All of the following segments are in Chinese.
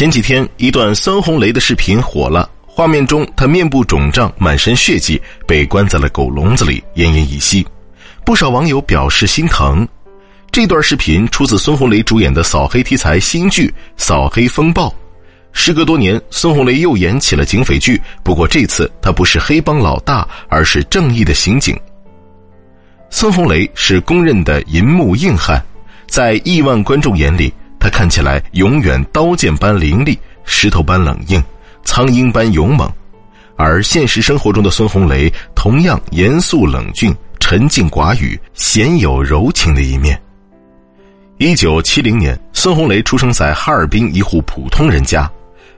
前几天，一段孙红雷的视频火了。画面中，他面部肿胀，满身血迹，被关在了狗笼子里，奄奄一息。不少网友表示心疼。这段视频出自孙红雷主演的扫黑题材新剧《扫黑风暴》。时隔多年，孙红雷又演起了警匪剧，不过这次他不是黑帮老大，而是正义的刑警。孙红雷是公认的银幕硬汉，在亿万观众眼里，他看起来永远刀剑般凌厉，石头般冷硬，苍鹰般勇猛。而现实生活中的孙红雷同样严肃冷峻、沉静寡语，鲜有柔情的一面。一九七零年，孙红雷出生在哈尔滨一户普通人家，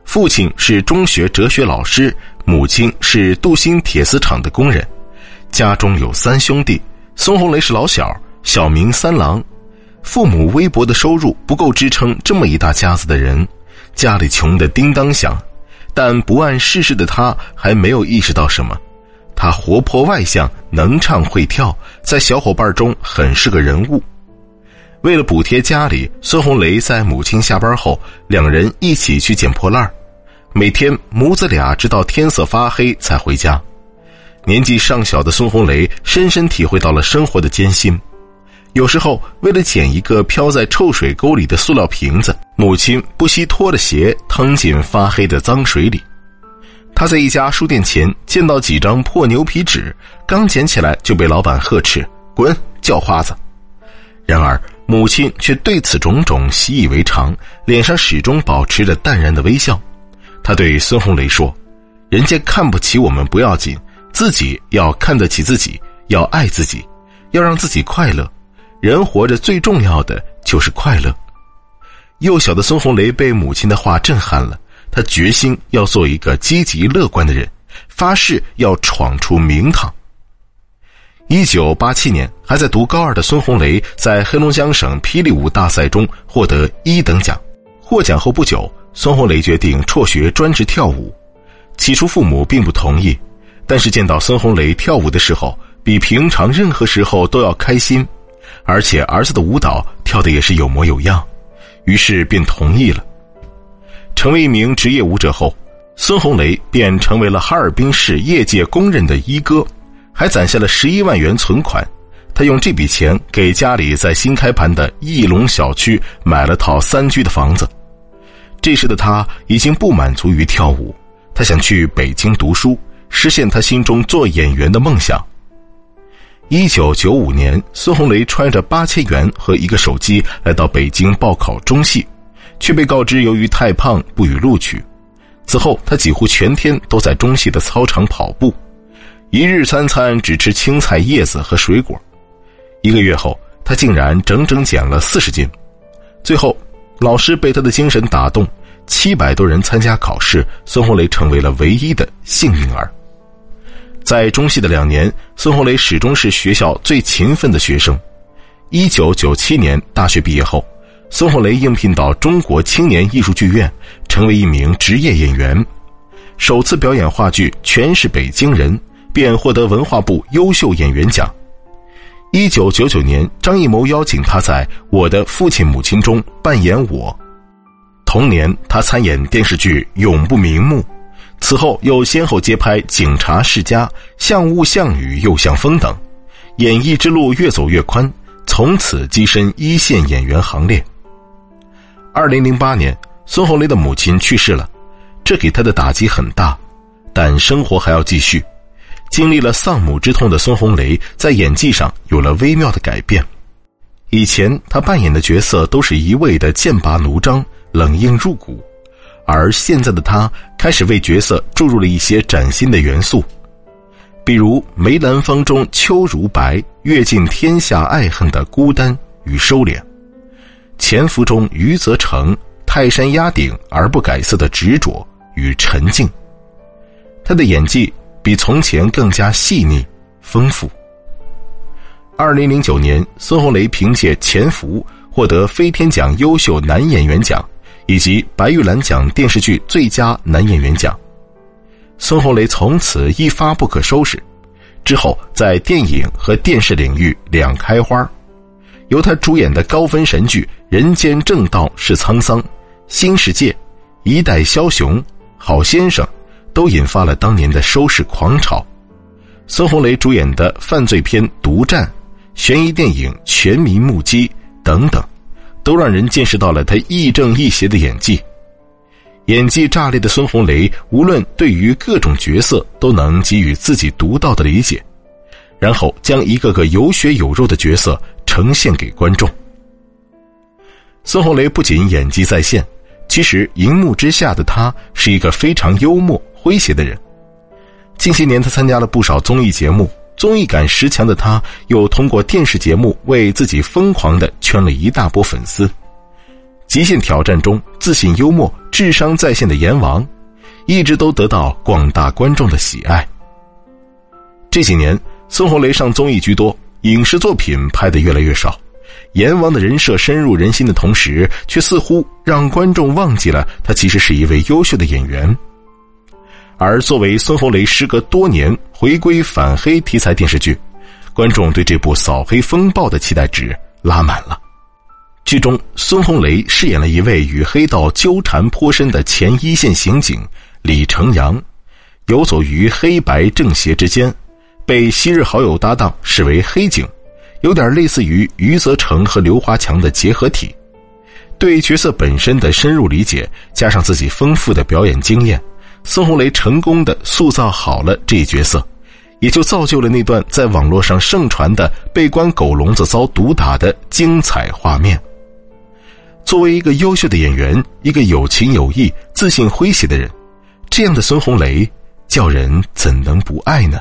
父亲是中学哲学老师，母亲是镀锌铁丝厂的工人，家中有三兄弟。孙红雷是老小，小名三郎。父母微薄的收入不够支撑这么一大家子的人，家里穷得叮当响。但不谙世事的他还没有意识到什么。他活泼外向，能唱会跳，在小伙伴中很是个人物。为了补贴家里，孙红雷在母亲下班后，两人一起去捡破烂每天母子俩直到天色发黑才回家。年纪尚小的孙红雷深深体会到了生活的艰辛。有时候，为了捡一个飘在臭水沟里的塑料瓶子，母亲不惜脱了鞋趟进发黑的脏水里。他在一家书店前见到几张破牛皮纸，刚捡起来就被老板呵斥：“滚，叫花子！”然而，母亲却对此种种习以为常，脸上始终保持着淡然的微笑。他对孙红雷说：“人家看不起我们不要紧。”自己要看得起自己，要爱自己，要让自己快乐。人活着最重要的就是快乐。幼小的孙红雷被母亲的话震撼了，他决心要做一个积极乐观的人，发誓要闯出名堂。一九八七年，还在读高二的孙红雷在黑龙江省霹雳舞大赛中获得一等奖。获奖后不久，孙红雷决定辍学专职跳舞。起初，父母并不同意。但是见到孙红雷跳舞的时候，比平常任何时候都要开心，而且儿子的舞蹈跳的也是有模有样，于是便同意了。成为一名职业舞者后，孙红雷便成为了哈尔滨市业界公认的一哥，还攒下了十一万元存款。他用这笔钱给家里在新开盘的翼龙小区买了套三居的房子。这时的他已经不满足于跳舞，他想去北京读书。实现他心中做演员的梦想。一九九五年，孙红雷揣着八千元和一个手机来到北京报考中戏，却被告知由于太胖不予录取。此后，他几乎全天都在中戏的操场跑步，一日三餐只吃青菜叶子和水果。一个月后，他竟然整整减了四十斤。最后，老师被他的精神打动，七百多人参加考试，孙红雷成为了唯一的幸运儿。在中戏的两年，孙红雷始终是学校最勤奋的学生。一九九七年大学毕业后，孙红雷应聘到中国青年艺术剧院，成为一名职业演员。首次表演话剧《全是北京人》，便获得文化部优秀演员奖。一九九九年，张艺谋邀请他在《我的父亲母亲》中扮演我。同年，他参演电视剧《永不瞑目》。此后又先后接拍《警察世家》《像雾像雨又像风》等，演艺之路越走越宽，从此跻身一线演员行列。二零零八年，孙红雷的母亲去世了，这给他的打击很大，但生活还要继续。经历了丧母之痛的孙红雷，在演技上有了微妙的改变。以前他扮演的角色都是一味的剑拔弩张、冷硬入骨。而现在的他开始为角色注入了一些崭新的元素，比如梅兰芳中秋如白，阅尽天下爱恨的孤单与收敛；潜伏中余则成，泰山压顶而不改色的执着与沉静。他的演技比从前更加细腻丰富。二零零九年，孙红雷凭借《潜伏》获得飞天奖优秀男演员奖。以及白玉兰奖电视剧最佳男演员奖，孙红雷从此一发不可收拾。之后在电影和电视领域两开花，由他主演的高分神剧《人间正道是沧桑》《新世界》，一代枭雄、好先生，都引发了当年的收视狂潮。孙红雷主演的犯罪片《独占》、悬疑电影《全民目击》等等，都让人见识到了他亦正亦邪的演技。演技炸裂的孙红雷，无论对于各种角色都能给予自己独到的理解，然后将一个个有血有肉的角色呈现给观众。孙红雷不仅演技在线，其实荧幕之下的他是一个非常幽默诙谐的人。近些年，他参加了不少综艺节目，综艺感十强的他，又通过电视节目为自己疯狂的圈了一大波粉丝。极限挑战中自信幽默、智商在线的阎王，一直都得到广大观众的喜爱。这几年，孙红雷上综艺居多，影视作品拍的越来越少。阎王的人设深入人心的同时，却似乎让观众忘记了他其实是一位优秀的演员。而作为孙红雷时隔多年回归反黑题材电视剧，观众对这部《扫黑风暴》的期待值拉满了。剧中，孙红雷饰演了一位与黑道纠缠颇深的前一线刑警李成阳，游走于黑白正邪之间，被昔日好友搭档视为黑警。有点类似于余则成和刘华强的结合体，对角色本身的深入理解，加上自己丰富的表演经验，孙红雷成功的塑造好了这一角色，也就造就了那段在网络上盛传的被关狗笼子遭毒打的精彩画面。作为一个优秀的演员，一个有情有义、自信诙谐的人，这样的孙红雷，叫人怎能不爱呢？